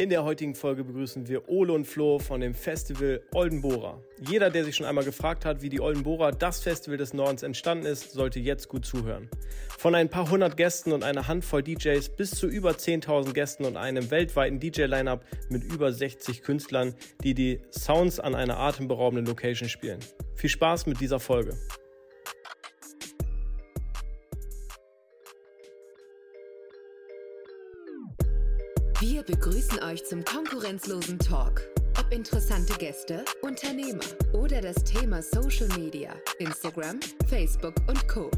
In der heutigen Folge begrüßen wir Ole und Flo von dem Festival Oldenbora. Jeder, der sich schon einmal gefragt hat, wie die Oldenbora, das Festival des Nordens, entstanden ist, sollte jetzt gut zuhören. Von ein paar hundert Gästen und einer Handvoll DJs bis zu über 10.000 Gästen und einem weltweiten DJ-Line-Up mit über 60 Künstlern, die die Sounds an einer atemberaubenden Location spielen. Viel Spaß mit dieser Folge. Begrüßen euch zum konkurrenzlosen Talk. Ob interessante Gäste, Unternehmer oder das Thema Social Media, Instagram, Facebook und Co.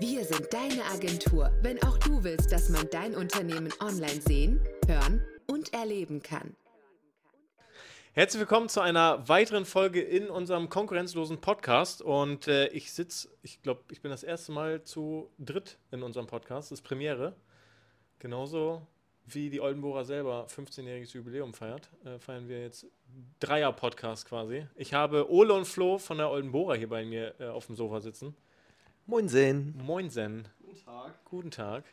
Wir sind deine Agentur, wenn auch du willst, dass man dein Unternehmen online sehen, hören und erleben kann. Herzlich willkommen zu einer weiteren Folge in unserem konkurrenzlosen Podcast. Und äh, ich sitze, ich glaube, ich bin das erste Mal zu dritt in unserem Podcast. Das ist Premiere. Genauso wie die Oldenburger selber 15-jähriges Jubiläum feiert, äh, feiern wir jetzt Dreier-Podcast quasi. Ich habe Ole und Flo von der Oldenburger hier bei mir äh, auf dem Sofa sitzen. Moinsen. Moinsen. Guten Tag. Guten Tag.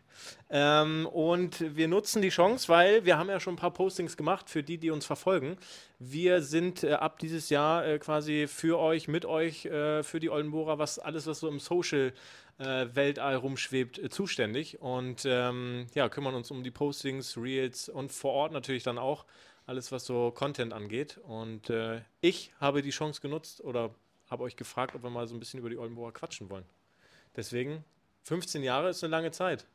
Ähm, und wir nutzen die Chance, weil wir haben ja schon ein paar Postings gemacht für die, die uns verfolgen. Wir sind äh, ab dieses Jahr äh, quasi für euch, mit euch, äh, für die Oldenburger, was alles, was so im Social Weltall rumschwebt, äh, zuständig. Und ähm, ja, kümmern uns um die Postings, Reels und vor Ort natürlich dann auch alles, was so Content angeht. Und äh, ich habe die Chance genutzt oder habe euch gefragt, ob wir mal so ein bisschen über die Oldenburger quatschen wollen. Deswegen 15 Jahre ist eine lange Zeit.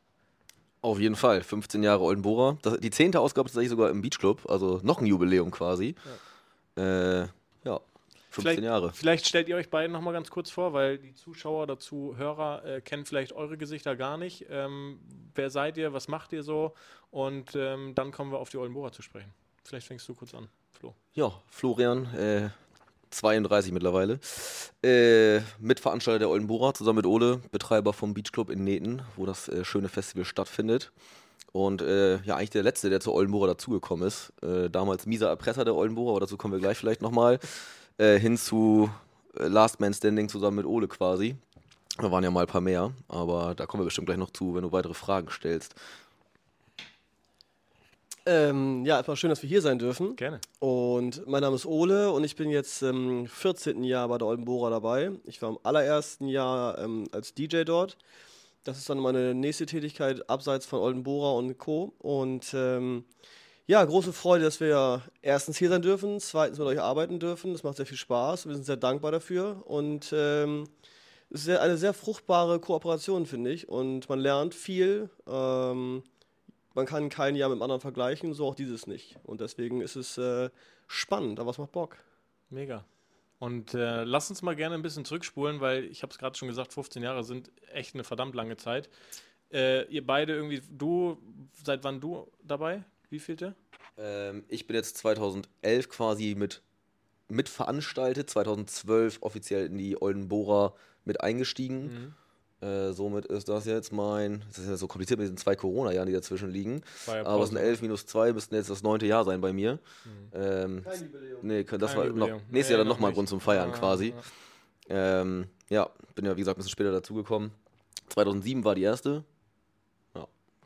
Auf jeden Fall, 15 Jahre Oldenbora. Das, die zehnte Ausgabe ist tatsächlich sogar im Beachclub, also noch ein Jubiläum quasi. Ja, äh, 15 vielleicht, Jahre. Vielleicht stellt ihr euch beiden nochmal ganz kurz vor, weil die Zuschauer oder Zuhörer äh, kennen vielleicht eure Gesichter gar nicht. Ähm, wer seid ihr, was macht ihr so? Und ähm, dann kommen wir auf die Oldenbora zu sprechen. Vielleicht fängst du kurz an, Flo. Ja, Florian, äh, 32 mittlerweile. Äh, Mitveranstalter der Oldenburger, zusammen mit Ole, Betreiber vom Beachclub in Neten, wo das äh, schöne Festival stattfindet. Und äh, ja, eigentlich der Letzte, der zur Oldenburger dazugekommen ist. Äh, damals mieser Erpresser der Oldenburger, aber dazu kommen wir gleich vielleicht nochmal. Äh, hin zu äh, Last Man Standing zusammen mit Ole quasi. Da waren ja mal ein paar mehr, aber da kommen wir bestimmt gleich noch zu, wenn du weitere Fragen stellst. Ähm, ja, erstmal schön, dass wir hier sein dürfen. Gerne. Und mein Name ist Ole und ich bin jetzt im 14. Jahr bei der Oldenburger dabei. Ich war im allerersten Jahr ähm, als DJ dort. Das ist dann meine nächste Tätigkeit abseits von Oldenburger und Co. Und ähm, ja, große Freude, dass wir erstens hier sein dürfen, zweitens mit euch arbeiten dürfen. Das macht sehr viel Spaß. Wir sind sehr dankbar dafür. Und ähm, es ist eine sehr fruchtbare Kooperation, finde ich. Und man lernt viel. Ähm, man kann kein Jahr mit dem anderen vergleichen, so auch dieses nicht. Und deswegen ist es äh, spannend, aber es macht Bock. Mega. Und äh, lass uns mal gerne ein bisschen zurückspulen, weil ich habe es gerade schon gesagt, 15 Jahre sind echt eine verdammt lange Zeit. Äh, ihr beide irgendwie, du, seit wann du dabei? Wie vielte? Ähm, ich bin jetzt 2011 quasi mit mitveranstaltet, 2012 offiziell in die Oldenbora mit eingestiegen. Äh, somit ist das jetzt mein, das ist ja so kompliziert mit diesen zwei Corona-Jahren, die dazwischen liegen. Ja Aber es sind 11 minus 2, müssten jetzt das neunte Jahr sein bei mir. Ähm, Kein Jubiläum. nee, das Kein war noch, Jubiläum. nächstes Nee, Jahr dann noch nochmal nicht. Grund zum Feiern Ah, quasi. Ähm, ja, bin ja wie gesagt ein bisschen später dazugekommen. 2007 war die erste.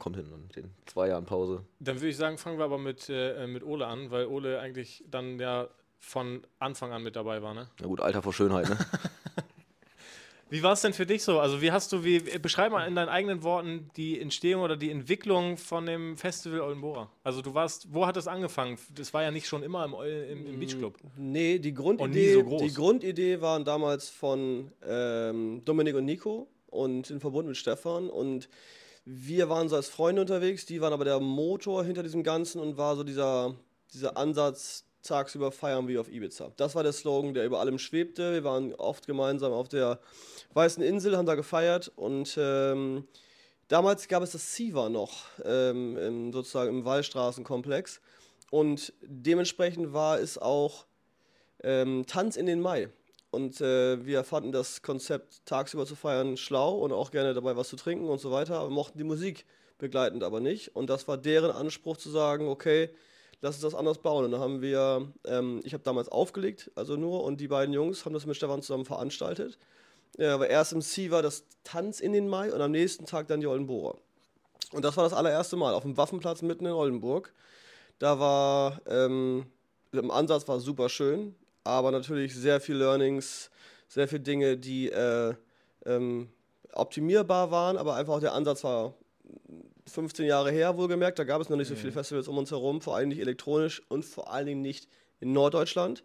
Kommt hin mit den zwei Jahren Pause. Dann würde ich sagen, fangen wir aber mit, äh, mit Ole an, weil Ole eigentlich dann ja von Anfang an mit dabei war, ne? Na gut, Alter vor Schönheit, ne? Wie war es denn für dich so? Also wie hast du, wie, beschreib mal in deinen eigenen Worten die Entstehung oder die Entwicklung von dem Festival Oldenbora. Also du warst, wo hat das angefangen? Das war ja nicht schon immer im, im, im Beachclub. Nee, die Grundidee, Und so die Grundidee waren damals von ähm, Dominik und Nico und in Verbund mit Stefan. Und wir waren so als Freunde unterwegs, die waren aber der Motor hinter diesem Ganzen und war so dieser, dieser Ansatz, tagsüber feiern wie auf Ibiza. Das war der Slogan, der über allem schwebte. Wir waren oft gemeinsam auf der Weißen Insel, haben da gefeiert und ähm, damals gab es das Siva noch, ähm, im, sozusagen im Wallstraßenkomplex. Und dementsprechend war es auch ähm, Tanz in den Mai. Und äh, wir fanden das Konzept, tagsüber zu feiern, schlau und auch gerne dabei was zu trinken und so weiter, aber mochten die Musik begleitend aber nicht. Und das war deren Anspruch zu sagen, okay, lass uns das anders bauen. Und dann haben wir, ähm, ich habe damals aufgelegt, also nur, und die beiden Jungs haben das mit Stefan zusammen veranstaltet. Ja, aber erst im C war das Tanz in den Mai und am nächsten Tag dann die Oldenburger. Und das war das allererste Mal auf dem Waffenplatz mitten in Oldenburg. Da war, ähm, im Ansatz war super schön, aber natürlich sehr viel Learnings, sehr viele Dinge, die äh, ähm, optimierbar waren, aber einfach auch der Ansatz war 15 Jahre her, wohlgemerkt. Da gab es noch nicht so viele Festivals um uns herum, vor allem nicht elektronisch und vor allen Dingen nicht in Norddeutschland.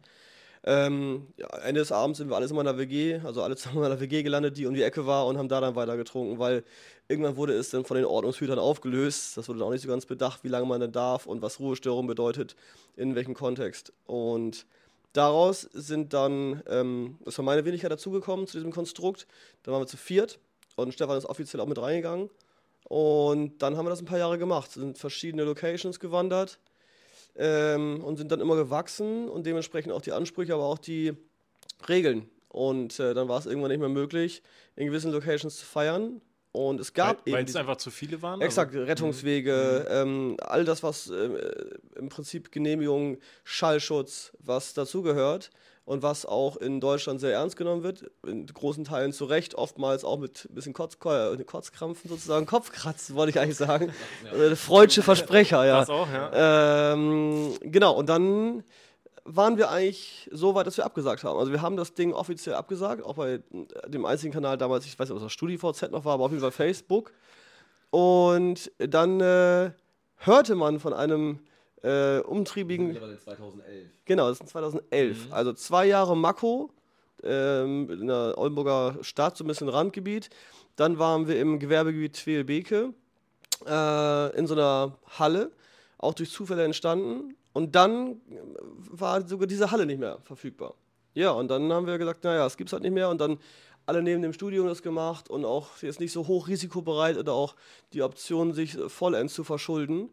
Ähm, ja, Ende des Abends sind wir alles immer in der WG, also alle zusammen in einer WG gelandet, die um die Ecke war und haben da dann weiter getrunken, weil irgendwann wurde es dann von den Ordnungshütern aufgelöst. Das wurde dann auch nicht so ganz bedacht, wie lange man denn darf und was Ruhestörung bedeutet, in welchem Kontext. Und daraus sind dann, ähm, ist meine Wenigkeit dazugekommen zu diesem Konstrukt. Dann waren wir zu viert und Stefan ist offiziell auch mit reingegangen. Und dann haben wir das ein paar Jahre gemacht, sind verschiedene Locations gewandert ähm, und sind dann immer gewachsen und dementsprechend auch die Ansprüche, aber auch die Regeln. Und äh, dann war es irgendwann nicht mehr möglich, in gewissen Locations zu feiern. Und es gab Weil, weil eben es einfach zu viele waren? Exakt, Also, Rettungswege, ähm, all das, was äh, im Prinzip Genehmigung, Schallschutz, was dazugehört und was auch in Deutschland sehr ernst genommen wird, in großen Teilen zu Recht, oftmals auch mit ein bisschen Kotz, äh, Kotzkrampfen sozusagen, Kopfkratzen wollte ich eigentlich sagen, äh, freudsche Versprecher, ja. Das auch, ja. Ähm, genau, und dann waren wir eigentlich so weit, dass wir abgesagt haben. Also wir haben das Ding offiziell abgesagt, auch bei dem einzigen Kanal damals, ich weiß nicht, ob das StudiVZ noch war, aber auf jeden Fall Facebook. Und dann äh, hörte man von einem äh, umtriebigen, 2011. genau, das ist 2011, also zwei Jahre Mako ähm, in der Oldenburger Stadt, so ein bisschen Randgebiet. Dann waren wir im Gewerbegebiet Twelbeke äh, in so einer Halle, auch durch Zufälle entstanden. Und dann war sogar diese Halle nicht mehr verfügbar. Ja, und dann haben wir gesagt, naja, es gibt es halt nicht mehr. Und dann alle neben dem Studium das gemacht und auch jetzt nicht so hoch risikobereit oder auch die Option, sich vollends zu verschulden.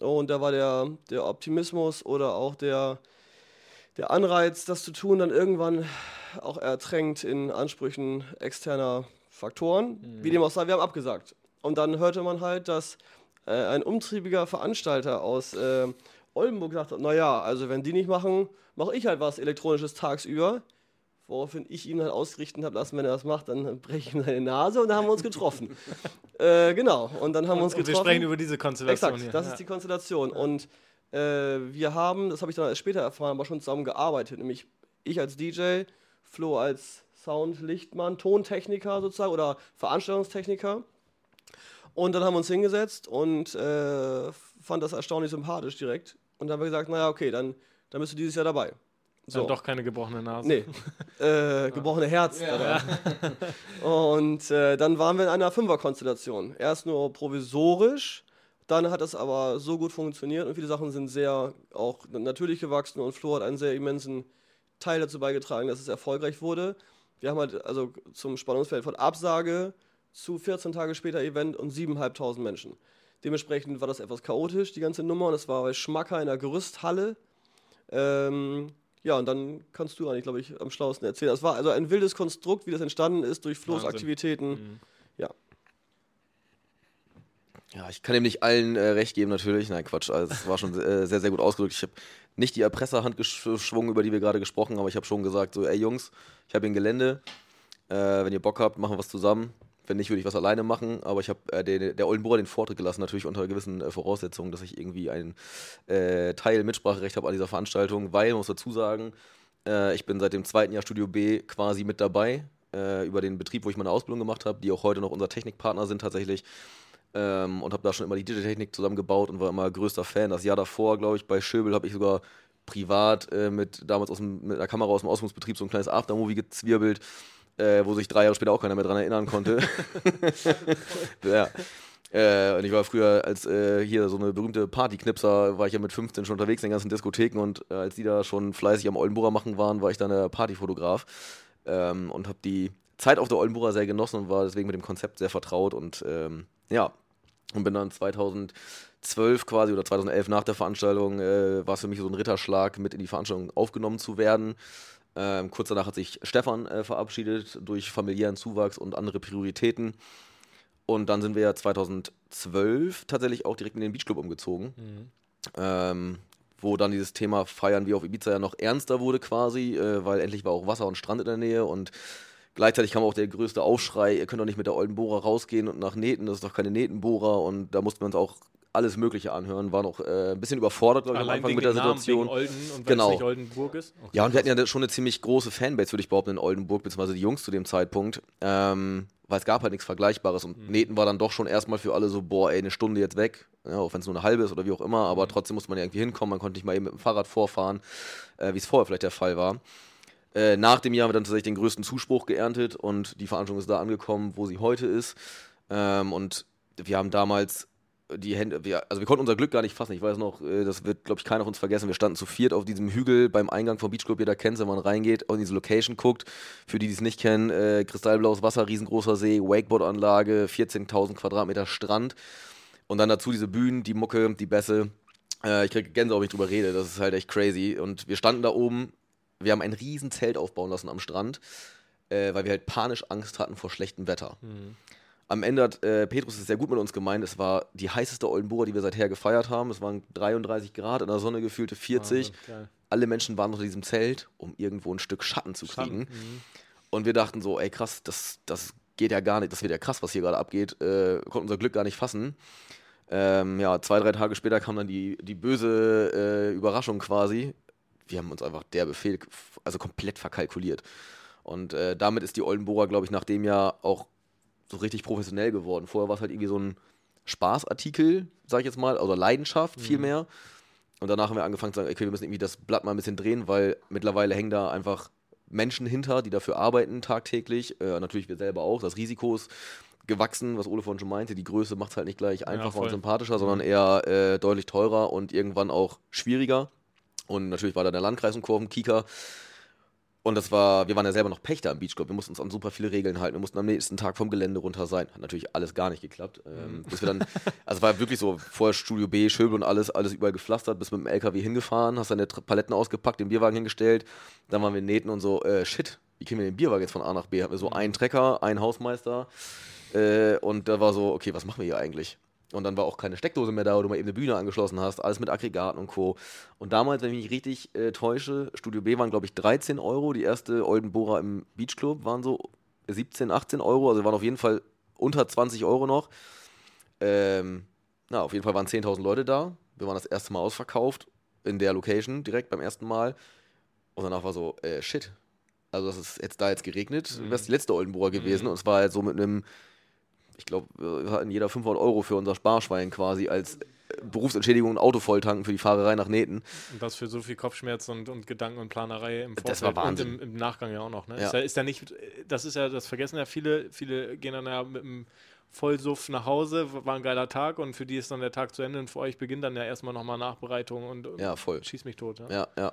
Und da war der, der Optimismus oder auch der, der Anreiz, das zu tun, dann irgendwann auch ertränkt in Ansprüchen externer Faktoren. Wie dem auch sei, wir haben abgesagt. Und dann hörte man halt, dass äh, ein umtriebiger Veranstalter aus äh, Oldenburg gesagt hat, naja, also wenn die nicht machen, mache ich halt was Elektronisches tagsüber. Woraufhin ich ihm dann ausrichten habe lassen, wenn er das macht, dann breche ich ihm seine Nase und dann haben wir uns getroffen. äh, genau, und dann haben wir uns Und wir getroffen. sprechen über diese Konstellation Exakt, hier. das ja. ist die Konstellation. Und äh, wir haben, das habe ich dann später erfahren, aber schon zusammen gearbeitet. Nämlich ich als DJ, Flo als Sound, Lichtmann, Tontechniker sozusagen oder Veranstaltungstechniker. Und dann haben wir uns hingesetzt und äh, fand das erstaunlich sympathisch direkt. Und dann haben wir gesagt, naja, okay, dann, dann bist du dieses Jahr dabei. Dann doch keine gebrochene Nase. Nee, äh, gebrochene Herz. oder? Und äh, dann waren wir in einer Fünferkonstellation. Erst nur provisorisch, dann hat es aber so gut funktioniert und viele Sachen sind sehr auch natürlich gewachsen und Flo hat einen sehr immensen Teil dazu beigetragen, dass es erfolgreich wurde. Wir haben halt also zum Spannungsfeld von Absage zu 14 Tage später Event und 7.500 Menschen. Dementsprechend war das etwas chaotisch, die ganze Nummer. Und es war bei Schmacker in der Gerüsthalle. Ähm, ja, und dann kannst du eigentlich, glaube ich, am schlauesten erzählen. Es war also ein wildes Konstrukt, wie das entstanden ist durch Flo's Wahnsinn. Aktivitäten. Ja. Ja, ich kann dem nicht allen äh, recht geben, natürlich. Nein, Quatsch. Also, es war schon äh, sehr, sehr gut ausgedrückt. Ich habe nicht die Erpresserhand geschwungen, über die wir gerade gesprochen haben, aber ich habe schon gesagt, so, ey Jungs, ich habe hier ein Gelände. Äh, wenn ihr Bock habt, machen wir was zusammen. Wenn nicht, würde ich was alleine machen. Aber ich habe äh, der, der Oldenburger den Vortritt gelassen, natürlich unter gewissen äh, Voraussetzungen, dass ich irgendwie ein äh, Teil Mitspracherecht habe an dieser Veranstaltung, weil, man muss dazu sagen, äh, ich bin seit dem zweiten Jahr Studio B quasi mit dabei, äh, über den Betrieb, wo ich meine Ausbildung gemacht habe, die auch heute noch unser Technikpartner sind tatsächlich. Ähm, und habe da schon immer die Digitechnik zusammengebaut und war immer größter Fan. Das Jahr davor, glaube ich, bei Schöbel habe ich sogar privat äh, mit damals aus dem, mit einer Kamera aus dem Ausbildungsbetrieb so ein kleines Aftermovie gezwirbelt, äh, wo sich drei Jahre später auch keiner mehr dran erinnern konnte. ja. Äh, und ich war früher als äh, hier so eine berühmte Partyknipser, war ich ja mit 15 schon unterwegs in den ganzen Diskotheken und äh, als die da schon fleißig am Oldenburger machen waren, war ich dann der Partyfotograf ähm, und habe die Zeit auf der Oldenburger sehr genossen und war deswegen mit dem Konzept sehr vertraut und ähm, ja, und bin dann 2012 quasi oder 2011 nach der Veranstaltung, äh, war es für mich so ein Ritterschlag, mit in die Veranstaltung aufgenommen zu werden. Ähm, kurz danach hat sich Stefan äh, verabschiedet durch familiären Zuwachs und andere Prioritäten. Und dann sind wir ja 2012 tatsächlich auch direkt in den Beachclub umgezogen. Ähm, wo dann dieses Thema Feiern wie auf Ibiza ja noch ernster wurde quasi, äh, weil endlich war auch Wasser und Strand in der Nähe und gleichzeitig kam auch der größte Aufschrei, ihr könnt doch nicht mit der Oldenbohrer rausgehen und nach Nähten, das ist doch keine Nähtenbohrer und da mussten wir uns auch alles Mögliche anhören, waren auch äh, ein bisschen überfordert, glaube ich, am Anfang mit der Namen, Situation. wegen Olden und Genau. nicht Oldenburg ist. Okay. Ja, und wir hatten ja schon eine ziemlich große Fanbase, würde ich behaupten, in Oldenburg, beziehungsweise die Jungs zu dem Zeitpunkt. Ähm, weil es gab halt nichts Vergleichbares und Mhm. Neten war dann doch schon erstmal für alle so, boah, ey, eine Stunde jetzt weg, ja, auch wenn es nur eine halbe ist oder wie auch immer, aber Mhm. trotzdem musste man ja irgendwie hinkommen, man konnte nicht mal eben mit dem Fahrrad vorfahren, äh, wie es vorher vielleicht der Fall war. Äh, nach dem Jahr haben wir dann tatsächlich den größten Zuspruch geerntet und die Veranstaltung ist da angekommen, wo sie heute ist. Ähm, und wir haben damals die Hände, wir, also wir konnten unser Glück gar nicht fassen. Ich weiß noch, äh, das wird, glaube ich, keiner von uns vergessen. Wir standen zu viert auf diesem Hügel beim Eingang vom Beachclub. Jeder kennt wenn man reingeht und in diese Location guckt. Für die, die es nicht kennen, äh, kristallblaues Wasser, riesengroßer See, Wakeboard-Anlage, 14.000 Quadratmeter Strand. Und dann dazu diese Bühnen, die Mucke, die Bässe. Äh, ich kriege Gänsehaut, wenn ich drüber rede. Das ist halt echt crazy. Und wir standen da oben. Wir haben ein riesen Zelt aufbauen lassen am Strand, äh, weil wir halt panisch Angst hatten vor schlechtem Wetter. Am Ende hat äh, Petrus es sehr gut mit uns gemeint. Es war die heißeste Oldenburger, die wir seither gefeiert haben. Es waren 33 Grad, in der Sonne gefühlte 40. Wahnsinn, geil. Alle Menschen waren unter diesem Zelt, um irgendwo ein Stück Schatten zu kriegen. Schatten, mhm. Und wir dachten so, ey krass, das, das geht ja gar nicht, das wird ja krass, was hier gerade abgeht. Äh, konnten unser Glück gar nicht fassen. Ähm, ja, zwei, drei Tage später kam dann die, die böse äh, Überraschung quasi. Wir haben uns einfach der Befehl, also komplett verkalkuliert. Und äh, damit ist die Oldenburger, glaube ich, nach dem Jahr auch so richtig professionell geworden. Vorher war es halt irgendwie so ein Spaßartikel, sag ich jetzt mal, oder Leidenschaft vielmehr. Und danach haben wir angefangen zu sagen, okay, wir müssen irgendwie das Blatt mal ein bisschen drehen, weil mittlerweile hängen da einfach Menschen hinter, die dafür arbeiten tagtäglich. Äh, natürlich wir selber auch. Das Risiko ist gewachsen, was Ole vorhin schon meinte. Die Größe macht es halt nicht gleich einfacher voll. und sympathischer, sondern eher äh, deutlich teurer und irgendwann auch schwieriger. Und natürlich war da der Landkreis und Kurvenkieker. Und das war, wir waren ja selber noch Pächter im Beachclub. Wir mussten uns an super viele Regeln halten. Wir mussten am nächsten Tag vom Gelände runter sein. Hat natürlich alles gar nicht geklappt. Ähm, bis wir dann, also war wirklich so, vorher Studio B, Schöbel und alles, alles überall gepflastert, bis mit dem LKW hingefahren, hast deine Paletten ausgepackt, den Bierwagen hingestellt. Dann waren wir nähten und so, äh, shit, wie kriegen wir den Bierwagen jetzt von A nach B? Hatten wir so einen Trecker, einen Hausmeister. Äh, und da war so, okay, was machen wir hier eigentlich? Und dann war auch keine Steckdose mehr da, wo du mal eben eine Bühne angeschlossen hast, alles mit Aggregaten und Co. Und damals, wenn ich mich richtig äh, täusche, Studio B waren, glaube ich, 13 Euro. Die erste Oldenburger im Beachclub waren so 17, 18 Euro. Also waren auf jeden Fall unter 20 Euro noch. Ähm, na, auf jeden Fall waren 10.000 Leute da. Wir waren das erste Mal ausverkauft in der Location direkt beim ersten Mal. Und danach war so, äh, shit. Also, das ist jetzt da jetzt geregnet. Mhm. Das ist die letzte Oldenburger gewesen. Und es war halt so mit einem, ich glaube, wir hatten jeder 500 Euro für unser Sparschwein quasi als äh, Berufsentschädigung und Auto volltanken für die Fahrerei nach Nähten. Und das für so viel Kopfschmerz und, und Gedanken und Planerei im Vorfeld Das war Wahnsinn. und im, im Nachgang ja auch noch. Ne? Ja. Ist, ja, ist ja nicht, das ist ja, das vergessen ja viele, viele gehen dann ja mit einem Vollsuff nach Hause, war ein geiler Tag und für die ist dann der Tag zu Ende und für euch beginnt dann ja erstmal nochmal Nachbereitung und und Ja, voll. schieß mich tot. Ja? Ja, ja.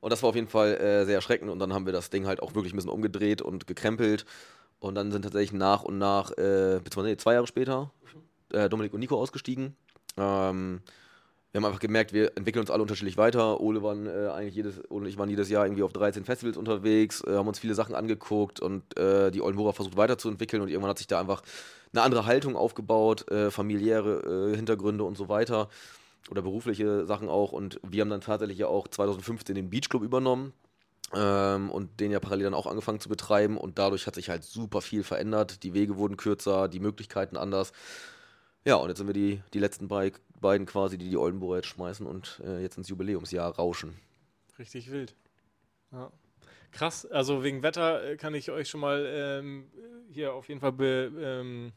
Und das war auf jeden Fall äh, sehr erschreckend und dann haben wir das Ding halt auch wirklich ein bisschen umgedreht und gekrempelt. Und dann sind tatsächlich nach und nach, äh, beziehungsweise nee, zwei Jahre später, äh, Dominik und Nico ausgestiegen. Ähm, wir haben einfach gemerkt, wir entwickeln uns alle unterschiedlich weiter. Ole waren äh, eigentlich jedes, Ole und ich waren jedes Jahr irgendwie auf 13 Festivals unterwegs, äh, haben uns viele Sachen angeguckt und äh, die Oldenburger versucht weiterzuentwickeln und irgendwann hat sich da einfach eine andere Haltung aufgebaut, äh, familiäre äh, Hintergründe und so weiter oder berufliche Sachen auch und wir haben dann tatsächlich ja auch 2015 den Beachclub übernommen ähm, und den ja parallel dann auch angefangen zu betreiben und dadurch hat sich halt super viel verändert. Die Wege wurden kürzer, die Möglichkeiten anders. Ja, und jetzt sind wir die, die letzten bei, beiden quasi, die die Oldenburger jetzt schmeißen und äh, jetzt ins Jubiläumsjahr rauschen. Richtig wild. Ja. Krass, also wegen Wetter äh, kann ich euch schon mal ähm, hier auf jeden Fall be, ähm,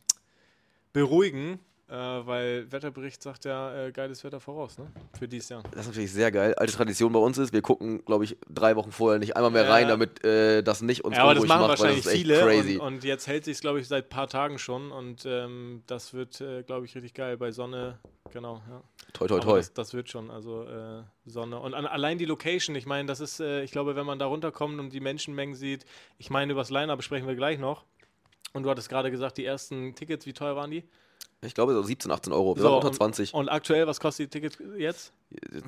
beruhigen, äh, weil Wetterbericht sagt ja äh, geiles Wetter voraus, ne? Für dieses Jahr. Das ist natürlich sehr geil. Alte Tradition bei uns ist, wir gucken, glaube ich, drei Wochen vorher nicht einmal mehr Ja. rein, damit äh, das nicht uns Ja, aber das machen macht, wahrscheinlich das viele crazy. und, und jetzt hält sich glaube ich, seit ein paar Tagen schon und ähm, das wird, äh, glaube ich, richtig geil bei Sonne. Genau, ja. toi, toi, toi. Das, das wird schon, also äh, Sonne. Und an, allein die Location, ich meine, das ist, äh, ich glaube, wenn man da runterkommt und die Menschenmengen sieht, ich meine, über das Line-Up besprechen wir gleich noch. Und du hattest gerade gesagt, die ersten Tickets, wie teuer waren die? Ich glaube, so 17, 18 Euro. Wir So, waren unter und- 20. Und aktuell, was kostet die Tickets jetzt?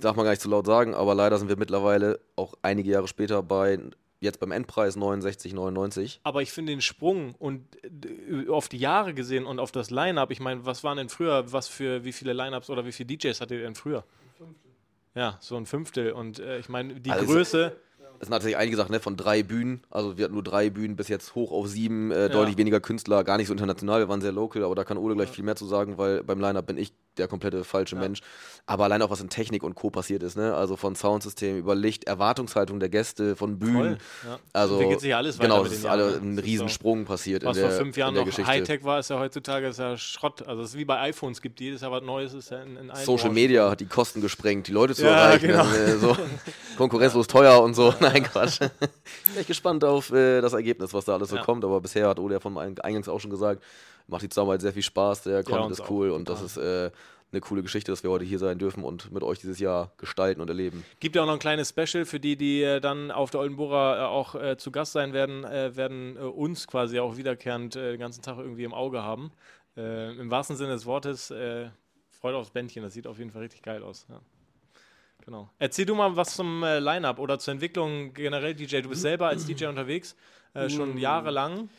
Darf man gar nicht zu laut sagen, aber leider sind wir mittlerweile auch einige Jahre später bei, jetzt beim Endpreis 69, 99. Aber ich finde den Sprung und äh, auf die Jahre gesehen und auf das Line-Up, ich meine, was waren denn früher, was für, wie viele Line-Ups oder wie viele DJs hattet ihr denn früher? Ja, so ein Fünftel. Und äh, ich meine, die Also- Größe, Es sind tatsächlich einige Sachen, ne, von drei Bühnen. Also wir hatten nur drei Bühnen, bis jetzt hoch auf sieben, äh, deutlich weniger Künstler, gar nicht so international. Wir waren sehr local, aber da kann Ole gleich viel mehr zu sagen, weil beim Line-Up bin ich der komplette falsche Mensch. Aber allein auch was in Technik und Co. passiert ist, ne? Also von Soundsystem über Licht, Erwartungshaltung der Gäste, von Bühnen. Ja. Also Entwickelt sich alles weiter genau, es ist alle ne? ein ist Riesensprung passiert Was in der, vor fünf Jahren noch Geschichte. Hightech war, ist ja heutzutage ist ja Schrott. Also es ist wie bei iPhones, gibt jedes Jahr was Neues, ist ja in, in Social Branchen. Media hat die Kosten gesprengt, die Leute zu Ja, erreichen. genau. äh, so konkurrenzlos teuer und so. Nein, Quatsch. Bin echt gespannt auf äh, das Ergebnis, was da alles so Ja. kommt. Aber bisher hat Ole ja von Eing- eingangs auch schon gesagt, macht die Zusammenarbeit sehr viel Spaß, der Content uns ist cool und total. das ist äh, eine coole Geschichte, dass wir heute hier sein dürfen und mit euch dieses Jahr gestalten und erleben. Gibt ja auch noch ein kleines Special für die, die äh, dann auf der Oldenburger äh, auch äh, zu Gast sein werden, äh, werden äh, uns quasi auch wiederkehrend den ganzen Tag irgendwie im Auge haben. Im wahrsten Sinne des Wortes, freut aufs Bändchen, das sieht auf jeden Fall richtig geil aus. Ja. Genau. Erzähl du mal was zum äh, Line-Up oder zur Entwicklung generell DJ. Du bist selber als DJ unterwegs, äh, schon jahrelang.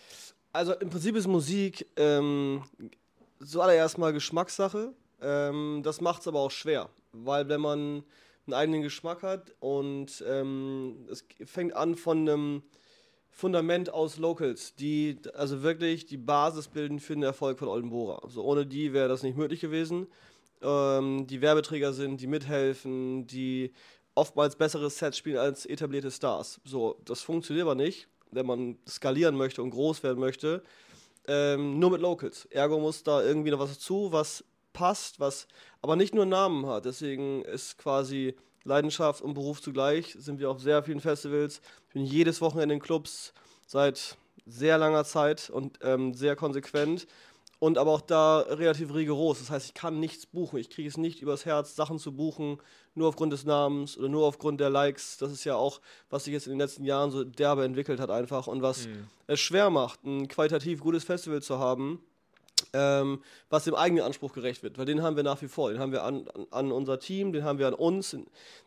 Also im Prinzip ist Musik ähm, zuallererst mal Geschmackssache. Ähm, das macht es aber auch schwer, weil wenn man einen eigenen Geschmack hat und ähm, es fängt an von einem Fundament aus Locals, die also wirklich die Basis bilden für den Erfolg von Oldenbora. Also ohne die wäre das nicht möglich gewesen. Ähm, die Werbeträger sind, die mithelfen, die oftmals bessere Sets spielen als etablierte Stars. So, das funktioniert aber nicht, wenn man skalieren möchte und groß werden möchte. Ähm, nur mit Locals. Ergo muss da irgendwie noch was dazu, was passt, was aber nicht nur Namen hat. Deswegen ist quasi Leidenschaft und Beruf zugleich. Sind wir auf sehr vielen Festivals. Ich bin jedes Wochenende in Clubs seit sehr langer Zeit und ähm, sehr konsequent. Und aber auch da relativ rigoros. Das heißt, ich kann nichts buchen. Ich kriege es nicht übers Herz, Sachen zu buchen, nur aufgrund des Namens oder nur aufgrund der Likes. Das ist ja auch, was sich jetzt in den letzten Jahren so derbe entwickelt hat einfach und was es schwer macht, ein qualitativ gutes Festival zu haben, ähm, was dem eigenen Anspruch gerecht wird. Weil den haben wir nach wie vor. Den haben wir an, an, an unser Team, den haben wir an uns,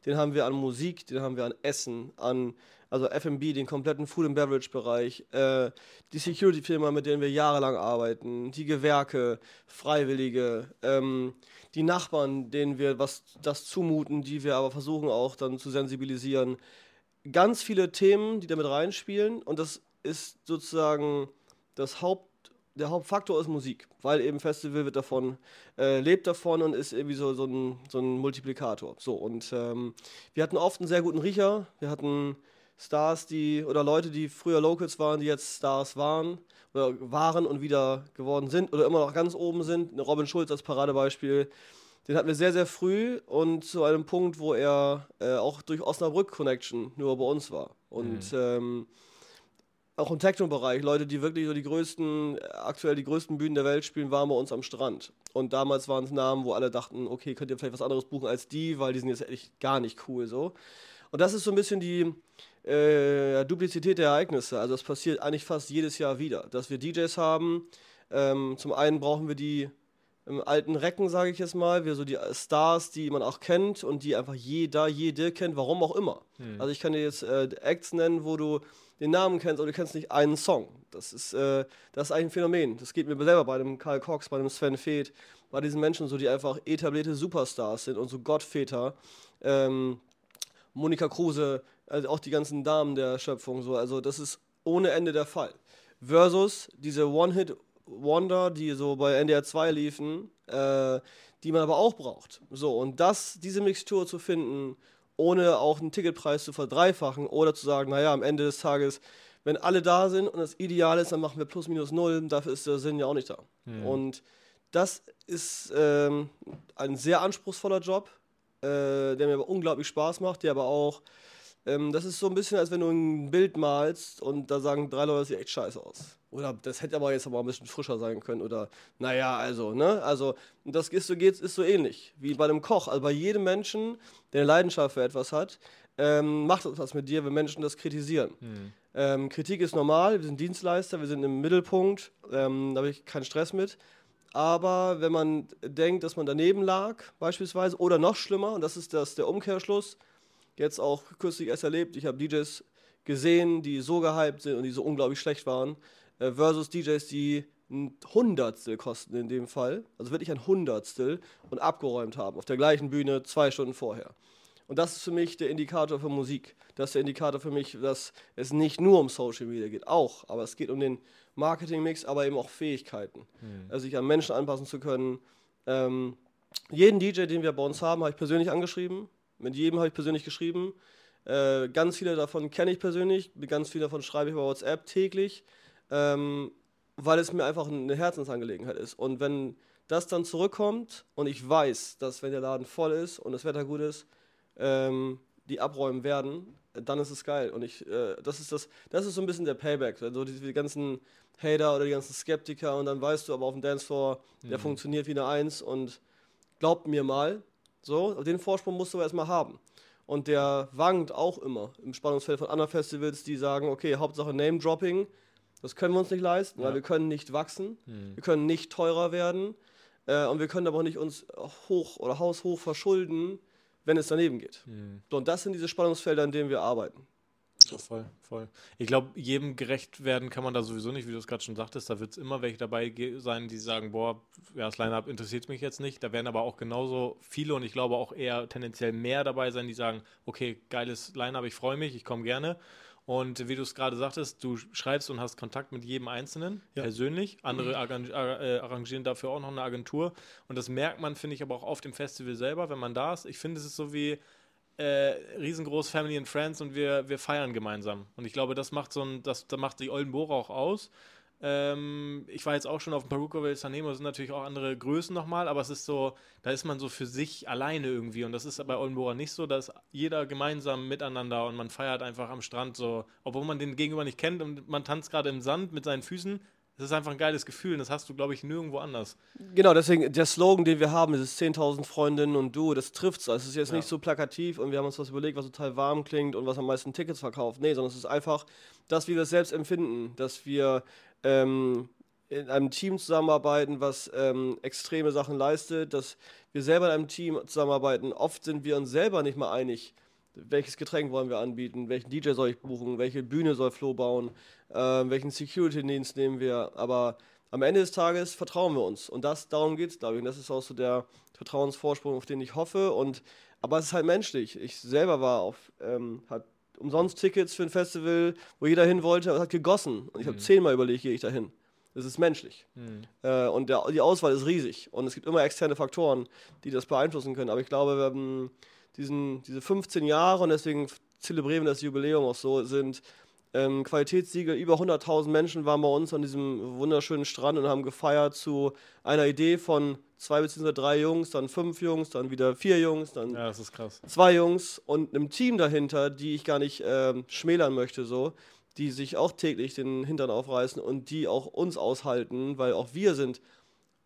den haben wir an Musik, den haben wir an Essen, an also F&B, den kompletten Food and Beverage Bereich, äh, die Security Firma, mit denen wir jahrelang arbeiten, die Gewerke, Freiwillige, ähm, die Nachbarn, denen wir was das zumuten, die wir aber versuchen auch dann zu sensibilisieren. Ganz viele Themen, die damit reinspielen und das ist sozusagen das Haupt der Hauptfaktor ist Musik, weil eben Festival wird davon, äh, lebt davon und ist irgendwie so, so, ein, so ein Multiplikator. So, und ähm, wir hatten oft einen sehr guten Riecher. Wir hatten Stars, die, oder Leute, die früher Locals waren, die jetzt Stars waren, oder waren und wieder geworden sind, oder immer noch ganz oben sind. Robin Schulz als Paradebeispiel. Den hatten wir sehr, sehr früh und zu einem Punkt, wo er äh, auch durch Osnabrück Connection nur bei uns war. Und ähm, auch im Techno-Bereich, Leute, die wirklich so die größten, aktuell die größten Bühnen der Welt spielen, waren bei uns am Strand. Und damals waren es Namen, wo alle dachten, okay, könnt ihr vielleicht was anderes buchen als die, weil die sind jetzt echt gar nicht cool so. Und das ist so ein bisschen die äh, Duplizität der Ereignisse. Also es passiert eigentlich fast jedes Jahr wieder, dass wir DJs haben. Ähm, zum einen brauchen wir die im alten Recken, sage ich jetzt mal, wir so die Stars, die man auch kennt und die einfach jeder, jede kennt, warum auch immer. Also ich kann dir jetzt äh, Acts nennen, wo du den Namen kennst, aber du kennst nicht einen Song. Das ist, äh, das ist eigentlich ein Phänomen. Das geht mir selber bei einem Karl Cox, bei einem Sven Feth, bei diesen Menschen so, die einfach etablierte Superstars sind und so Gottväter. Ähm, Monika Kruse, also auch die ganzen Damen der Schöpfung so. Also das ist ohne Ende der Fall. Versus diese One-Hit-Wonder, die so bei NDR 2 liefen, äh, die man aber auch braucht. So, und das, diese Mixtur zu finden, ohne auch einen Ticketpreis zu verdreifachen oder zu sagen, naja, am Ende des Tages, wenn alle da sind und das Ideal ist, dann machen wir plus minus null, dafür ist der Sinn ja auch nicht da. Und das ist ähm, ein sehr anspruchsvoller Job, äh, der mir aber unglaublich Spaß macht, der aber auch, ähm, das ist so ein bisschen, als wenn du ein Bild malst und da sagen drei Leute, das sieht echt scheiße aus. Oder das hätte aber jetzt aber ein bisschen frischer sein können. Oder, naja, also, ne? Also, das ist so, geht's, ist so ähnlich wie bei einem Koch. Also bei jedem Menschen, der eine Leidenschaft für etwas hat, ähm, macht das was mit dir, wenn Menschen das kritisieren. Ähm, Kritik ist normal, wir sind Dienstleister, wir sind im Mittelpunkt, ähm, da habe ich keinen Stress mit. Aber wenn man denkt, dass man daneben lag, beispielsweise, oder noch schlimmer, und das ist das, der Umkehrschluss, jetzt auch kürzlich erst erlebt, ich habe DJs gesehen, die so gehypt sind und die so unglaublich schlecht waren, äh, versus DJs, die ein Hundertstel kosten in dem Fall, also wirklich ein Hundertstel und abgeräumt haben auf der gleichen Bühne zwei Stunden vorher. Und das ist für mich der Indikator für Musik. Das ist der Indikator für mich, dass es nicht nur um Social Media geht, auch, aber es geht um den Marketingmix, aber eben auch Fähigkeiten. Also sich an Menschen anpassen zu können, ähm, jeden DJ, den wir bei uns haben, habe ich persönlich angeschrieben. Mit jedem habe ich persönlich geschrieben. Äh, ganz viele davon kenne ich persönlich, ganz vielen davon schreibe ich über WhatsApp täglich, ähm, weil es mir einfach eine Herzensangelegenheit ist. Und wenn das dann zurückkommt und ich weiß, dass wenn der Laden voll ist und das Wetter gut ist, ähm, die abräumen werden, dann ist es geil. Und ich, äh, das ist das, das ist so ein bisschen der Payback. Also die, die ganzen Hater oder die ganzen Skeptiker und dann weißt du aber auf dem Dancefloor, der Mhm. funktioniert wie eine Eins und glaubt mir mal, so, den Vorsprung musst du erstmal haben. Und der wankt auch immer im Spannungsfeld von anderen Festivals, die sagen, okay, Hauptsache Name-Dropping, das können wir uns nicht leisten, weil Ja. wir können nicht wachsen, Mhm. wir können nicht teurer werden äh, und wir können aber auch nicht uns hoch oder haushoch verschulden, wenn es daneben geht. Mhm. So, und das sind diese Spannungsfelder, in denen wir arbeiten. Ja, voll, voll. Ich glaube, jedem gerecht werden kann man da sowieso nicht, wie du es gerade schon sagtest. Da wird es immer welche dabei sein, die sagen, boah, ja, das Line-Up interessiert mich jetzt nicht. Da werden aber auch genauso viele und ich glaube auch eher tendenziell mehr dabei sein, die sagen, okay, geiles Line-Up, ich freue mich, ich komme gerne. Und wie du es gerade sagtest, du schreibst und hast Kontakt mit jedem Einzelnen Ja. persönlich. Andere äh, arrangieren dafür auch noch eine Agentur. Und das merkt man, finde ich, aber auch auf dem Festival selber, wenn man da ist. Ich finde, es ist so wie, äh, riesengroß Family and Friends und wir, wir feiern gemeinsam. Und ich glaube, das macht so ein, das, das macht die Oldenburg auch aus. Ähm, ich war jetzt auch schon auf dem Peruca del Sanemo, sind natürlich auch andere Größen nochmal, aber es ist so, da ist man so für sich alleine irgendwie und das ist bei Oldenburger nicht so, da ist jeder gemeinsam miteinander und man feiert einfach am Strand so, obwohl man den Gegenüber nicht kennt und man tanzt gerade im Sand mit seinen Füßen. Das ist einfach ein geiles Gefühl und das hast du, glaube ich, nirgendwo anders. Genau, deswegen der Slogan, den wir haben, dieses 10.000 Freundinnen und du, das trifft es. Es ist jetzt Ja. nicht so plakativ und wir haben uns was überlegt, was total warm klingt und was am meisten Tickets verkauft. Nee, sondern es ist einfach das, wie wir es selbst empfinden, dass wir ähm, in einem Team zusammenarbeiten, was ähm, extreme Sachen leistet, dass wir selber in einem Team zusammenarbeiten. Oft sind wir uns selber nicht mal einig, welches Getränk wollen wir anbieten, welchen DJ soll ich buchen, welche Bühne soll Flo bauen, äh, welchen Security-Dienst nehmen wir. Aber am Ende des Tages vertrauen wir uns. Und das, darum geht es, glaube ich. Und das ist auch so der Vertrauensvorsprung, auf den ich hoffe. Und, aber es ist halt menschlich. Ich selber war auf, ähm, hat umsonst Tickets für ein Festival, wo jeder hin wollte, aber es hat gegossen. Und ich habe zehnmal überlegt, gehe ich da hin. Das ist menschlich. Äh, und der, die Auswahl ist riesig. Und es gibt immer externe Faktoren, die das beeinflussen können. Aber ich glaube, wir haben diesen, diese 15 Jahre und deswegen zelebrieren wir das Jubiläum auch so, sind ähm, Qualitätssiegel. Über 100.000 Menschen waren bei uns an diesem wunderschönen Strand und haben gefeiert zu einer Idee von zwei bzw. drei Jungs, dann fünf Jungs, dann wieder vier Jungs, dann Ja, zwei Jungs und einem Team dahinter, die ich gar nicht ähm, schmälern möchte, so, die sich auch täglich den Hintern aufreißen und die auch uns aushalten, weil auch wir sind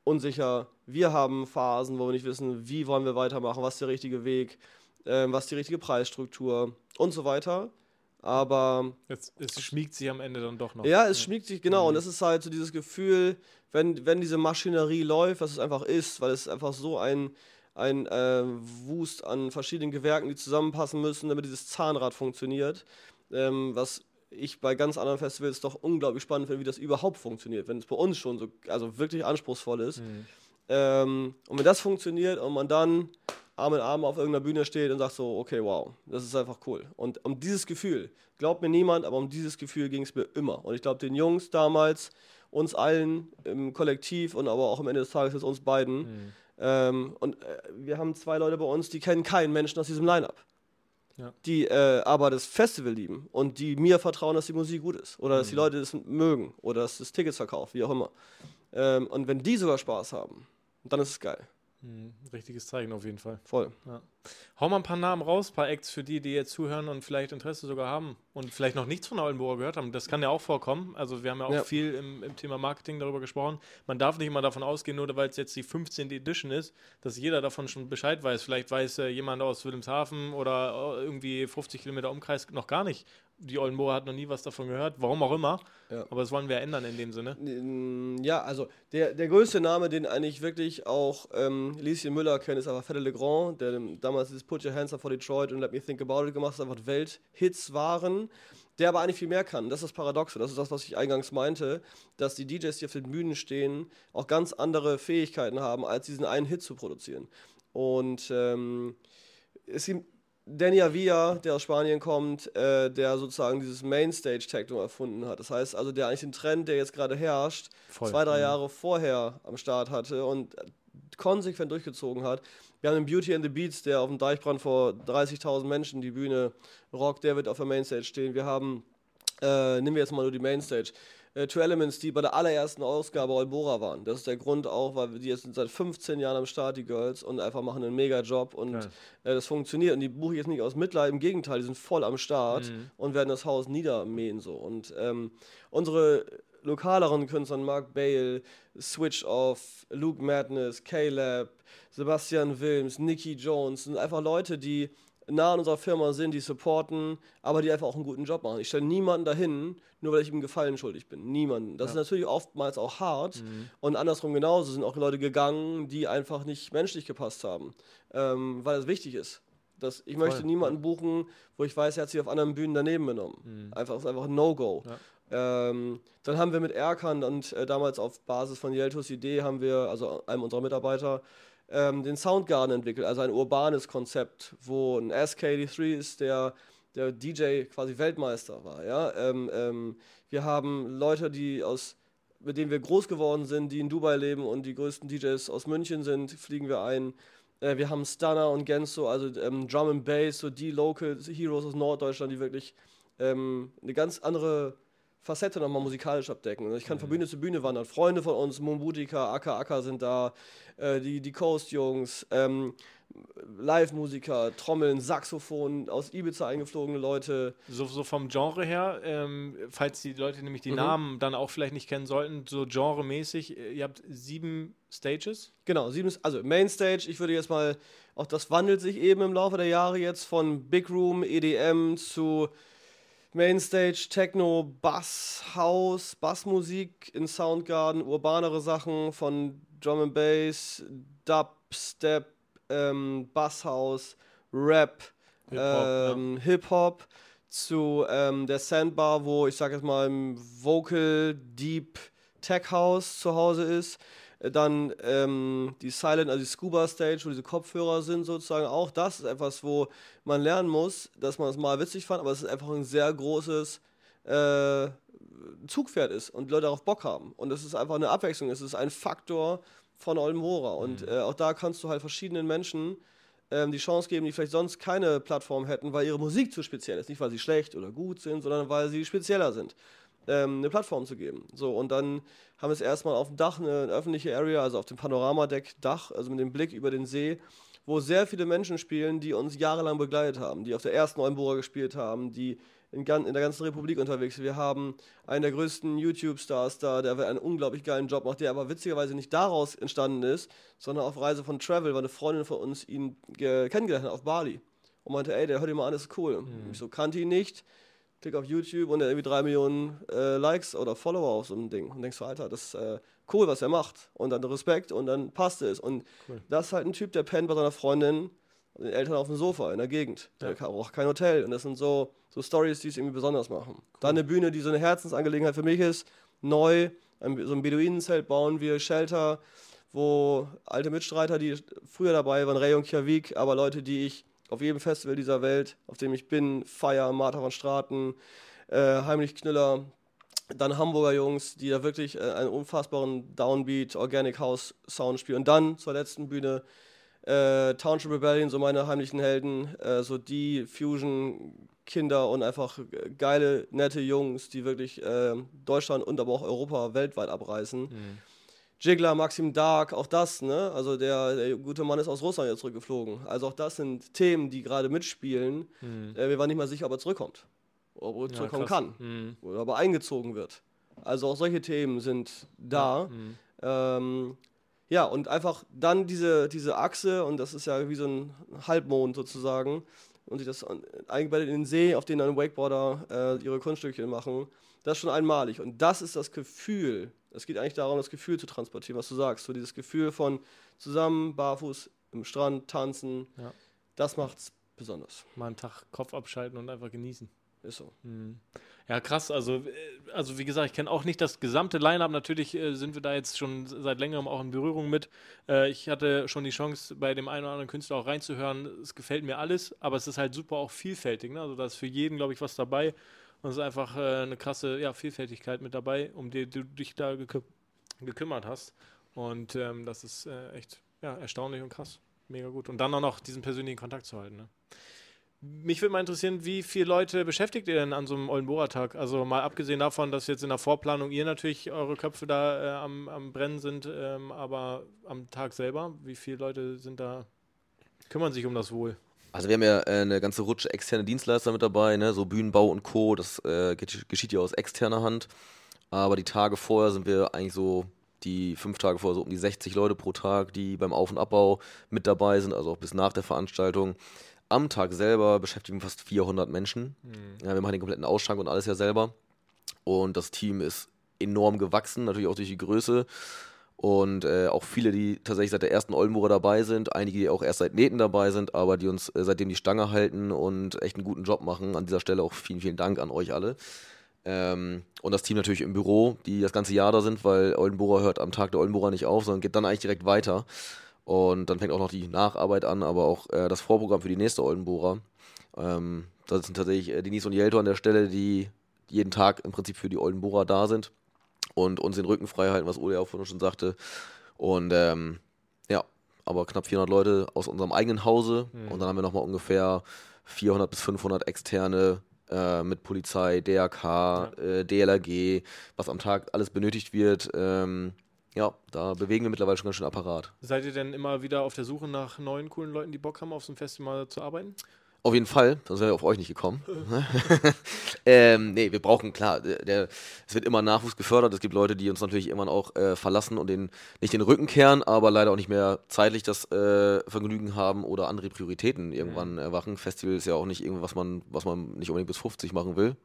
unsicher. Wir haben Phasen, wo wir nicht wissen, wie wollen wir weitermachen, was ist der richtige Weg, ähm, was ist die richtige Preisstruktur und so weiter. Aber Es, es schmiegt sich am Ende dann doch noch. ja, es schmiegt sich, genau. Und es ist halt so dieses Gefühl, wenn, wenn diese Maschinerie läuft, was es einfach ist, weil es einfach so ein, ein äh, Wust an verschiedenen Gewerken, die zusammenpassen müssen, damit dieses Zahnrad funktioniert. Ähm, was ich bei ganz anderen Festivals doch unglaublich spannend finde, wie das überhaupt funktioniert, wenn es bei uns schon so also wirklich anspruchsvoll ist. Ähm, und wenn das funktioniert und man dann Arm in Arm auf irgendeiner Bühne steht und sagt so, okay, wow, das ist einfach cool. Und um dieses Gefühl, glaubt mir niemand, aber um dieses Gefühl ging es mir immer. Und ich glaube, den Jungs damals, uns allen im Kollektiv und aber auch am Ende des Tages jetzt uns beiden. Ähm, und äh, wir haben zwei Leute bei uns, die kennen keinen Menschen aus diesem Line-Up. Ja. Die äh, aber das Festival lieben und die mir vertrauen, dass die Musik gut ist. Oder dass die Leute das mögen. Oder dass das Tickets verkauft, wie auch immer. Ähm, und wenn die sogar Spaß haben, dann ist es geil. Mhm. Richtiges Zeichen auf jeden Fall. Voll. Hau mal ein paar Namen raus, ein paar Acts für die, die jetzt zuhören und vielleicht Interesse sogar haben und vielleicht noch nichts von der Oldenburger gehört haben. Das kann ja auch vorkommen. Also wir haben ja auch Ja. viel im, im Thema Marketing darüber gesprochen. Man darf nicht immer davon ausgehen, nur weil es jetzt die 15. Edition ist, dass jeder davon schon Bescheid weiß. Vielleicht weiß äh, jemand aus Wilhelmshaven oder äh, irgendwie 50 Kilometer Umkreis noch gar nicht. Die Oldenburger hat noch nie was davon gehört, warum auch immer. Ja. Aber das wollen wir ändern in dem Sinne. Ja, also der, der größte Name, den eigentlich wirklich auch ähm, Lieschen Müller kennt, ist aber Fede Legrand, der dem- damals dieses Put Your Hands Up for Detroit und Let Me Think About It gemacht hat, einfach Welthits waren, der aber eigentlich viel mehr kann. Das ist das Paradoxe, das ist das, was ich eingangs meinte, dass die DJs, die auf den Bühnen stehen, auch ganz andere Fähigkeiten haben, als diesen einen Hit zu produzieren. Und ähm, es gibt Danny Avilla, der aus Spanien kommt, äh, der sozusagen dieses Mainstage-Techno erfunden hat. Das heißt also, der eigentlich den Trend, der jetzt gerade herrscht, Voll. zwei, drei. Jahre vorher am Start hatte und konsequent durchgezogen hat. Wir haben den Beauty and the Beats, der auf dem Deichbrand vor 30.000 Menschen die Bühne rockt, der wird auf der Mainstage stehen. Wir haben, äh, nehmen wir jetzt mal nur die Mainstage, äh, Two Elements, die bei der allerersten Ausgabe Olbora waren. Das ist der Grund auch, weil die jetzt sind seit 15 Jahren am Start, die Girls, und einfach machen einen mega Job und äh, das funktioniert. Und die buche ich jetzt nicht aus Mitleid, im Gegenteil, die sind voll am Start Mhm. und werden das Haus niedermähen so. Und ähm, unsere lokaleren Künstler, Mark Bale, Switch Off, Luke Madness, Caleb, Sebastian Wilms, Nicky Jones, sind einfach Leute, die nah an unserer Firma sind, die supporten, aber die einfach auch einen guten Job machen. Ich stelle niemanden dahin, nur weil ich ihm Gefallen schuldig bin. Niemanden. Das ist natürlich oftmals auch hart und andersrum genauso sind auch Leute gegangen, die einfach nicht menschlich gepasst haben, ähm, weil es wichtig ist. Das, ich möchte niemanden buchen, wo ich weiß, er hat sich auf anderen Bühnen daneben genommen. Einfach, das ist einfach ein No-Go. Ähm, dann haben wir mit Erkan und äh, damals auf Basis von Jeltos Idee haben wir, also einem unserer Mitarbeiter, ähm, den Soundgarden entwickelt, also ein urbanes Konzept, wo ein SK83 ist, der der DJ quasi Weltmeister war. Ja? Ähm, ähm, wir haben Leute, die aus, mit denen wir groß geworden sind, die in Dubai leben und die größten DJs aus München sind, fliegen wir ein. Äh, wir haben Stunner und Genso, also ähm, Drum and Bass, so die Local Heroes aus Norddeutschland, die wirklich ähm, eine ganz andere Facette nochmal musikalisch abdecken. Ich kann von Bühne zu Bühne wandern. Freunde von uns, Mumbutika, Aka Aka sind da, äh, die, die Coast-Jungs, ähm, Live-Musiker, Trommeln, Saxophon, aus Ibiza eingeflogene Leute. So, so vom Genre her, ähm, falls die Leute nämlich die Mhm. Namen dann auch vielleicht nicht kennen sollten, so genremäßig, äh, ihr habt sieben Stages. Genau, sieben, also Mainstage, ich würde jetzt mal, auch das wandelt sich eben im Laufe der Jahre jetzt von Big Room, EDM zu Mainstage, Techno, Bass, House, Bassmusik in Soundgarden, urbanere Sachen von Drum and Bass, Dubstep, ähm, Basshouse, Rap, Hip-Hop, ähm, Hip-Hop zu ähm, der Sandbar, wo ich sage jetzt mal im Vocal Deep Tech House zu Hause ist. Dann ähm, die Silent, also die Scuba Stage, wo diese Kopfhörer sind sozusagen auch. Das ist etwas, wo man lernen muss, dass man es mal witzig fand, aber es ist einfach ein sehr großes äh, Zugpferd ist und Leute darauf Bock haben. Und es ist einfach eine Abwechslung, es ist ein Faktor von Oldenbora. Und äh, auch da kannst du halt verschiedenen Menschen ähm, die Chance geben, die vielleicht sonst keine Plattform hätten, weil ihre Musik zu speziell ist. Nicht, weil sie schlecht oder gut sind, sondern weil sie spezieller sind. Ähm, eine Plattform zu geben. So, und dann haben wir es erstmal auf dem Dach, eine, eine öffentliche Area, also auf dem Panoramadeck Dach, also mit dem Blick über den See, wo sehr viele Menschen spielen, die uns jahrelang begleitet haben, die auf der ersten Oldenburger gespielt haben, die in, der ganzen Republik unterwegs sind. Wir haben einen der größten YouTube-Stars da, der einen unglaublich geilen Job macht, der aber witzigerweise nicht daraus entstanden ist, sondern auf Reise von Travel, weil eine Freundin von uns ihn ge- kennengelernt hat auf Bali. Und meinte, ey, der hört ihn mal an, das ist cool. Ich so, kannte ihn nicht. Klick auf YouTube und er irgendwie drei Millionen äh, Likes oder Follower auf so einem Ding. Und denkst du, Alter, das ist äh, cool, was er macht. Und dann Respekt und dann passt es. Und das ist halt ein Typ, der pennt bei seiner Freundin und den Eltern auf dem Sofa in der Gegend. Der braucht kein Hotel. Und das sind so, so Stories, die es irgendwie besonders machen. Dann eine Bühne, die so eine Herzensangelegenheit für mich ist. Neu, ein, so ein Beduinenzelt bauen wir, Shelter, wo alte Mitstreiter, die früher dabei waren, Ray und Kjavik, aber Leute, die ich auf jedem Festival dieser Welt, auf dem ich bin, Feier, Martha von Straten, äh, Heimlich Knüller, dann Hamburger Jungs, die da wirklich äh, einen unfassbaren Downbeat, Organic House Sound spielen. Und dann zur letzten Bühne äh, Township Rebellion, so meine heimlichen Helden, äh, so die Fusion-Kinder und einfach geile, nette Jungs, die wirklich äh, Deutschland und aber auch Europa weltweit abreißen. Jiggler, Maxim Dark, auch das, ne? Also der, der gute Mann ist aus Russland jetzt zurückgeflogen. Also auch das sind Themen, die gerade mitspielen. Äh, wir waren nicht mal sicher, ob er zurückkommt. Ob er zurückkommen krass. kann. Mhm. Oder aber eingezogen wird. Also auch solche Themen sind da. Mhm. Ähm, ja, und einfach dann diese, diese Achse, und das ist ja wie so ein Halbmond sozusagen, und sich das eingebettet in den See, auf den dann Wakeboarder äh, ihre Kunststückchen machen, das ist schon einmalig. Und das ist das Gefühl. Es geht eigentlich darum, das Gefühl zu transportieren, was du sagst. So dieses Gefühl von zusammen, barfuß, im Strand, tanzen, Ja. das macht's besonders. Mal einen Tag Kopf abschalten und einfach genießen. Ist so. Ja, krass. Also, äh, also wie gesagt, ich kenne auch nicht das gesamte Line-Up. Natürlich äh, sind wir da jetzt schon seit längerem auch in Berührung mit. Äh, ich hatte schon die Chance, bei dem einen oder anderen Künstler auch reinzuhören. Es gefällt mir alles, aber es ist halt super auch vielfältig. Ne? Also da ist für jeden, glaube ich, was dabei. Und es ist einfach äh, eine krasse ja, Vielfältigkeit mit dabei, um die du dich da gekü gekümmert hast. Und ähm, das ist äh, echt ja, erstaunlich und krass. Mega gut. Und dann auch noch diesen persönlichen Kontakt zu halten. Ne? Mich würde mal interessieren, wie viele Leute beschäftigt ihr denn an so einem Oldenburger-Tag? Also mal abgesehen davon, dass jetzt in der Vorplanung ihr natürlich eure Köpfe da äh, am, am Brennen sind, ähm, aber am Tag selber, wie viele Leute sind da, kümmern sich um das Wohl? Also wir haben ja äh, eine ganze Rutsche externe Dienstleister mit dabei, ne? so Bühnenbau und Co., das äh, geschieht ja aus externer Hand. Aber die Tage vorher sind wir eigentlich so, die fünf Tage vorher so um die 60 Leute pro Tag, die beim Auf- und Abbau mit dabei sind, also auch bis nach der Veranstaltung. Am Tag selber beschäftigen fast 400 Menschen. Mhm. Ja, wir machen den kompletten Ausschank und alles ja selber. Und das Team ist enorm gewachsen, natürlich auch durch die Größe. Und äh, auch viele, die tatsächlich seit der ersten Oldenburger dabei sind, einige, die auch erst seit Nähten dabei sind, aber die uns äh, seitdem die Stange halten und echt einen guten Job machen. An dieser Stelle auch vielen, vielen Dank an euch alle. Ähm, und das Team natürlich im Büro, die das ganze Jahr da sind, weil Oldenburger hört am Tag der Oldenburger nicht auf, sondern geht dann eigentlich direkt weiter. Und dann fängt auch noch die Nacharbeit an, aber auch äh, das Vorprogramm für die nächste Oldenburger. Ähm, da sind tatsächlich äh, Denise und Jelto an der Stelle, die jeden Tag im Prinzip für die Oldenburger da sind und uns den Rücken frei halten, was Ole auch vorhin schon sagte. Und ähm, ja, aber knapp 400 Leute aus unserem eigenen Hause mhm. und dann haben wir nochmal ungefähr 400 bis 500 externe äh, mit Polizei, DRK, ja. äh, DLRG, was am Tag alles benötigt wird. Ähm, ja, da bewegen wir mittlerweile schon ganz schön Apparat. Seid ihr denn immer wieder auf der Suche nach neuen, coolen Leuten, die Bock haben, auf so einem Festival zu arbeiten? Auf jeden Fall, sonst wäre ich auf euch nicht gekommen. ähm, nee, wir brauchen, klar, der, es wird immer Nachwuchs gefördert. Es gibt Leute, die uns natürlich irgendwann auch äh, verlassen und den, nicht den Rücken kehren, aber leider auch nicht mehr zeitlich das äh, Vergnügen haben oder andere Prioritäten irgendwann mhm. erwachen. Festival ist ja auch nicht irgendwas, was man, was man nicht unbedingt bis 50 machen will.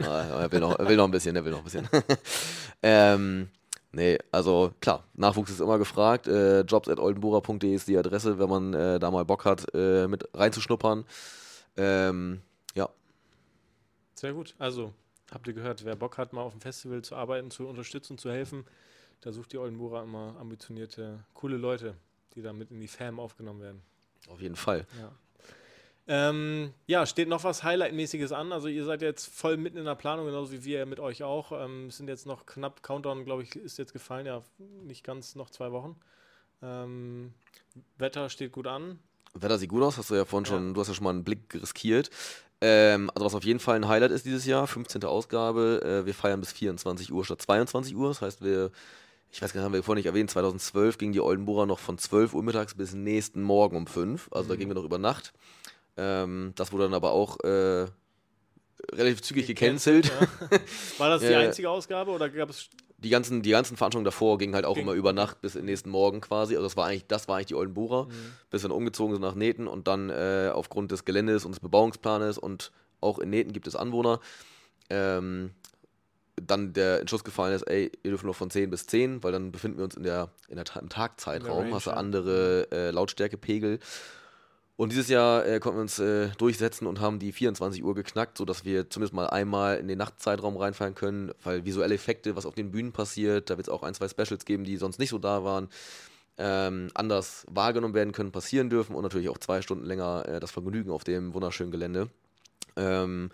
Ah, er, will noch, er will noch ein bisschen, er will noch ein bisschen. ähm, Nee, also klar, Nachwuchs ist immer gefragt. Äh, jobs.oldenburger.de ist die Adresse, wenn man äh, da mal Bock hat, äh, mit reinzuschnuppern. Ähm, ja. Sehr gut. Also, habt ihr gehört, wer Bock hat, mal auf dem Festival zu arbeiten, zu unterstützen, zu helfen, da sucht die Oldenburger immer ambitionierte, coole Leute, die da mit in die Fam aufgenommen werden. Auf jeden Fall. Ja. Ähm, ja, steht noch was Highlight-mäßiges an. Also ihr seid jetzt voll mitten in der Planung, genauso wie wir mit euch auch. Ähm, es sind jetzt noch knapp, Countdown, glaube ich, ist jetzt gefallen, ja, nicht ganz, noch zwei Wochen. Ähm, Wetter steht gut an. Wetter sieht gut aus, hast du ja vorhin ja. schon, du hast ja schon mal einen Blick riskiert. Ähm, also was auf jeden Fall ein Highlight ist dieses Jahr, 15. Ausgabe. Äh, wir feiern bis 24 Uhr statt 22 Uhr. Das heißt, wir, ich weiß gar nicht, haben wir vorhin nicht erwähnt, 2012 ging die Oldenburger noch von 12 Uhr mittags bis nächsten Morgen um 5. Also mhm. da gingen wir noch über Nacht. Ähm, das wurde dann aber auch äh, relativ zügig gecancelt. Ja. War das die einzige Ausgabe oder gab es die ganzen, die ganzen Veranstaltungen davor gingen halt auch ging. immer über Nacht bis in den nächsten Morgen quasi. Also das war eigentlich, das war eigentlich die Oldenburger, mhm. bis dann umgezogen sind nach Nähten und dann äh, aufgrund des Geländes und des Bebauungsplanes und auch in Nähten gibt es Anwohner. Ähm, dann der Entschluss gefallen ist, ey, ihr dürft nur von 10 bis 10, weil dann befinden wir uns in der, in der im Tagzeitraum, hast du andere äh, Lautstärkepegel. Und dieses Jahr äh, konnten wir uns äh, durchsetzen und haben die 24 Uhr geknackt, sodass wir zumindest mal einmal in den Nachtzeitraum reinfallen können, weil visuelle Effekte, was auf den Bühnen passiert, da wird es auch ein, zwei Specials geben, die sonst nicht so da waren, ähm, anders wahrgenommen werden können, passieren dürfen und natürlich auch zwei Stunden länger äh, das Vergnügen auf dem wunderschönen Gelände. Ähm,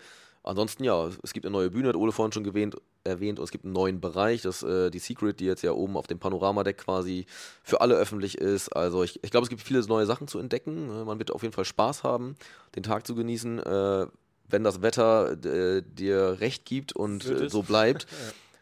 Ansonsten ja, es gibt eine neue Bühne, hat Ole vorhin schon gewähnt, erwähnt, und es gibt einen neuen Bereich, das äh, die Secret, die jetzt ja oben auf dem Panoramadeck quasi für alle öffentlich ist. Also ich, ich glaube, es gibt viele neue Sachen zu entdecken. Äh, man wird auf jeden Fall Spaß haben, den Tag zu genießen, äh, wenn das Wetter äh, dir recht gibt und äh, so bleibt.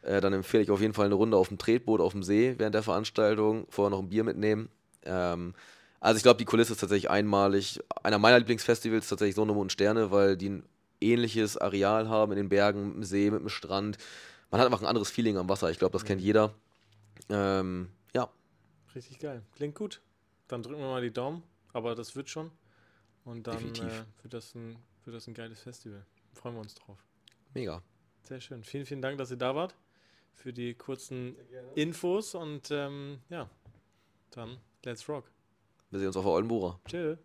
Äh, dann empfehle ich auf jeden Fall eine Runde auf dem Tretboot auf dem See während der Veranstaltung, vorher noch ein Bier mitnehmen. Ähm, also ich glaube, die Kulisse ist tatsächlich einmalig. Einer meiner Lieblingsfestivals ist tatsächlich Sonne, Mond und Sterne, weil die ähnliches Areal haben in den Bergen, mit dem See, mit dem Strand. Man hat einfach ein anderes Feeling am Wasser. Ich glaube, das mhm. kennt jeder. Ähm, ja. Richtig geil. Klingt gut. Dann drücken wir mal die Daumen. Aber das wird schon. Und dann äh, wird, das ein, wird das ein geiles Festival. Freuen wir uns drauf. Mega. Sehr schön. Vielen, vielen Dank, dass ihr da wart. Für die kurzen Infos. Und ähm, ja, dann let's rock. Wir sehen uns auf der Oldenburger. Tschüss.